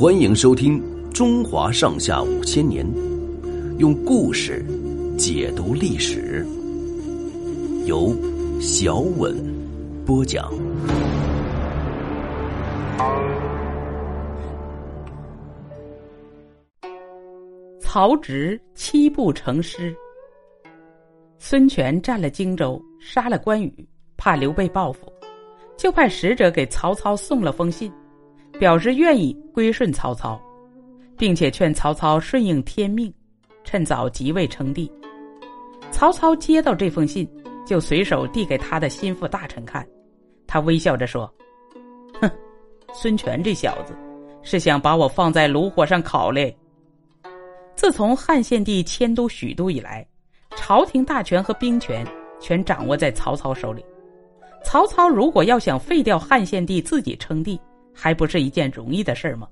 欢迎收听《中华上下五千年》，用故事解读历史，由小稳播讲。曹植七步成诗。孙权占了荆州，杀了关羽，怕刘备报复，就派使者给曹操送了封信，表示愿意归顺曹操，并且劝曹操顺应天命，趁早即位称帝。曹操接到这封信，就随手递给他的心腹大臣看，他微笑着说：“哼，孙权这小子，是想把我放在炉火上烤嘞。”自从汉献帝迁都许都以来。朝廷大权和兵权全掌握在曹操手里。曹操如果要想废掉汉献帝，自己称帝，还不是一件容易的事儿吗？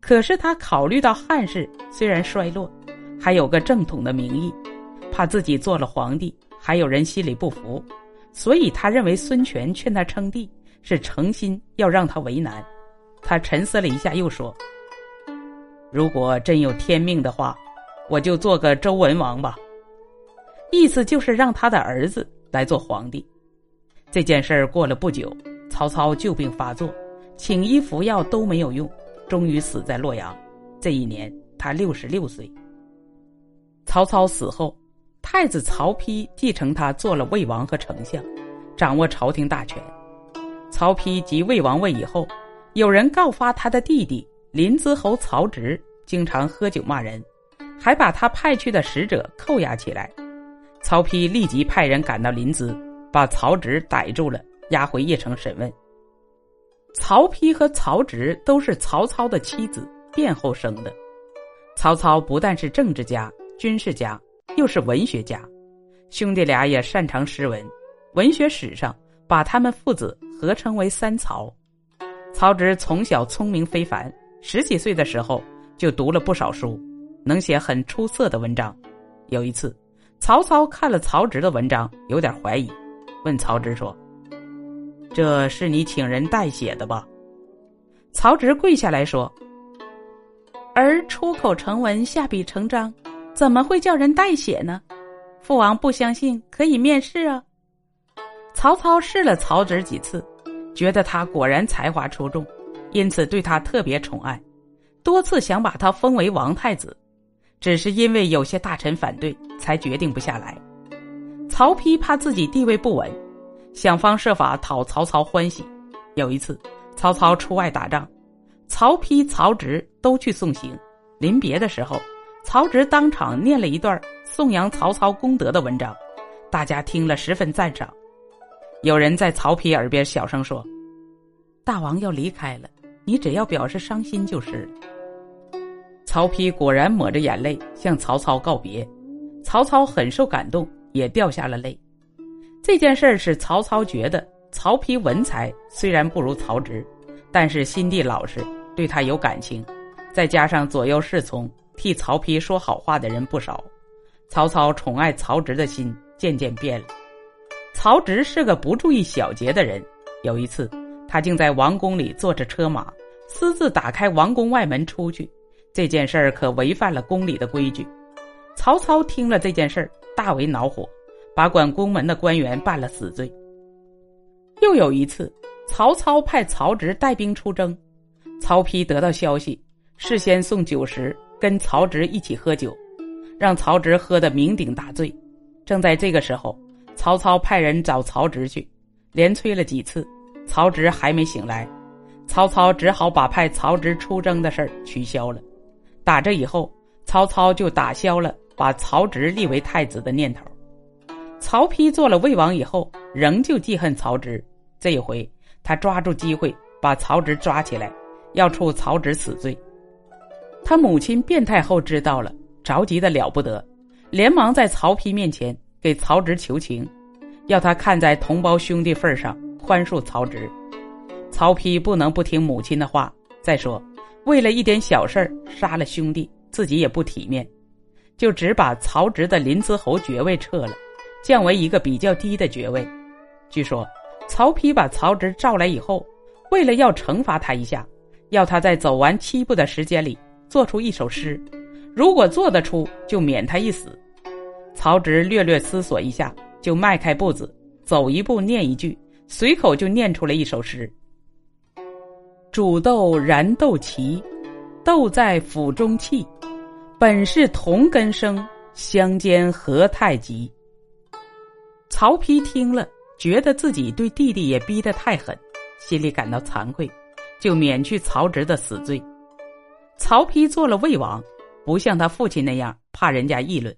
可是他考虑到汉室虽然衰落，还有个正统的名义，怕自己做了皇帝，还有人心里不服，所以他认为孙权劝他称帝是诚心要让他为难。他沉思了一下，又说：“如果真有天命的话，我就做个周文王吧。”意思就是让他的儿子来做皇帝。这件事儿过了不久，曹操旧病发作，请医服药都没有用，终于死在洛阳。这一年他六十六岁。曹操死后，太子曹丕继承他做了魏王和丞相，掌握朝廷大权。曹丕即魏王位以后，有人告发他的弟弟临淄侯曹植经常喝酒骂人，还把他派去的使者扣押起来。曹丕立即派人赶到临淄，把曹植逮住了，押回邺城审问。曹丕和曹植都是曹操的妻子卞后生的。曹操不但是政治家、军事家，又是文学家，兄弟俩也擅长诗文。文学史上把他们父子合称为“三曹”。曹植从小聪明非凡，十几岁的时候就读了不少书，能写很出色的文章。有一次。曹操看了曹植的文章，有点怀疑，问曹植说：“这是你请人代写的吧？”曹植跪下来说：“儿出口成文，下笔成章，怎么会叫人代写呢？父王不相信，可以面试啊。”曹操试了曹植几次，觉得他果然才华出众，因此对他特别宠爱，多次想把他封为王太子。只是因为有些大臣反对，才决定不下来。曹丕怕自己地位不稳，想方设法讨曹操欢喜。有一次，曹操出外打仗，曹丕、曹植都去送行。临别的时候，曹植当场念了一段颂扬曹操功德的文章，大家听了十分赞赏。有人在曹丕耳边小声说：“大王要离开了，你只要表示伤心就是。”曹丕果然抹着眼泪向曹操告别，曹操很受感动，也掉下了泪。这件事使曹操觉得曹丕文才虽然不如曹植，但是心地老实，对他有感情，再加上左右侍从替曹丕说好话的人不少，曹操宠爱曹植的心渐渐变了。曹植是个不注意小节的人，有一次他竟在王宫里坐着车马，私自打开王宫外门出去。这件事儿可违反了宫里的规矩。曹操听了这件事儿，大为恼火，把管宫门的官员办了死罪。又有一次，曹操派曹植带兵出征，曹丕得到消息，事先送酒食，跟曹植一起喝酒，让曹植喝得酩酊大醉。正在这个时候，曹操派人找曹植去，连催了几次，曹植还没醒来，曹操只好把派曹植出征的事儿取消了。打这以后，曹操就打消了把曹植立为太子的念头。曹丕做了魏王以后，仍旧记恨曹植。这一回，他抓住机会把曹植抓起来，要处曹植死罪。他母亲卞太后知道了，着急的了不得，连忙在曹丕面前给曹植求情，要他看在同胞兄弟份上宽恕曹植。曹丕不能不听母亲的话。再说。为了一点小事儿杀了兄弟，自己也不体面，就只把曹植的临淄侯爵位撤了，降为一个比较低的爵位。据说，曹丕把曹植召来以后，为了要惩罚他一下，要他在走完七步的时间里做出一首诗，如果做得出，就免他一死。曹植略略思索一下，就迈开步子，走一步念一句，随口就念出了一首诗：“煮豆燃豆萁，豆在釜中泣。本是同根生，相煎何太急。”曹丕听了，觉得自己对弟弟也逼得太狠，心里感到惭愧，就免去曹植的死罪。曹丕做了魏王，不像他父亲那样怕人家议论。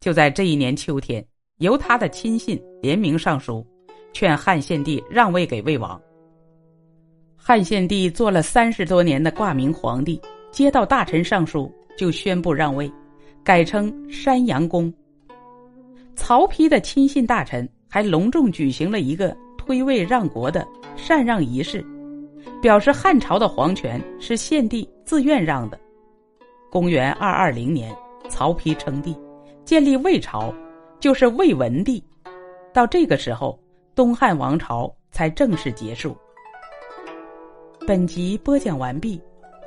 就在这一年秋天，由他的亲信联名上书，劝汉献帝让位给魏王。汉献帝做了三十多年的挂名皇帝，接到大臣上书，就宣布让位，改称山阳公。曹丕的亲信大臣还隆重举行了一个推位让国的禅让仪式，表示汉朝的皇权是献帝自愿让的。公元二二零年，曹丕称帝。建立魏朝，就是魏文帝。到这个时候，东汉王朝才正式结束。本集播讲完毕，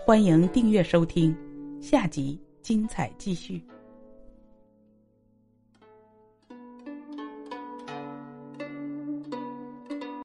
欢迎订阅收听，下集精彩继续。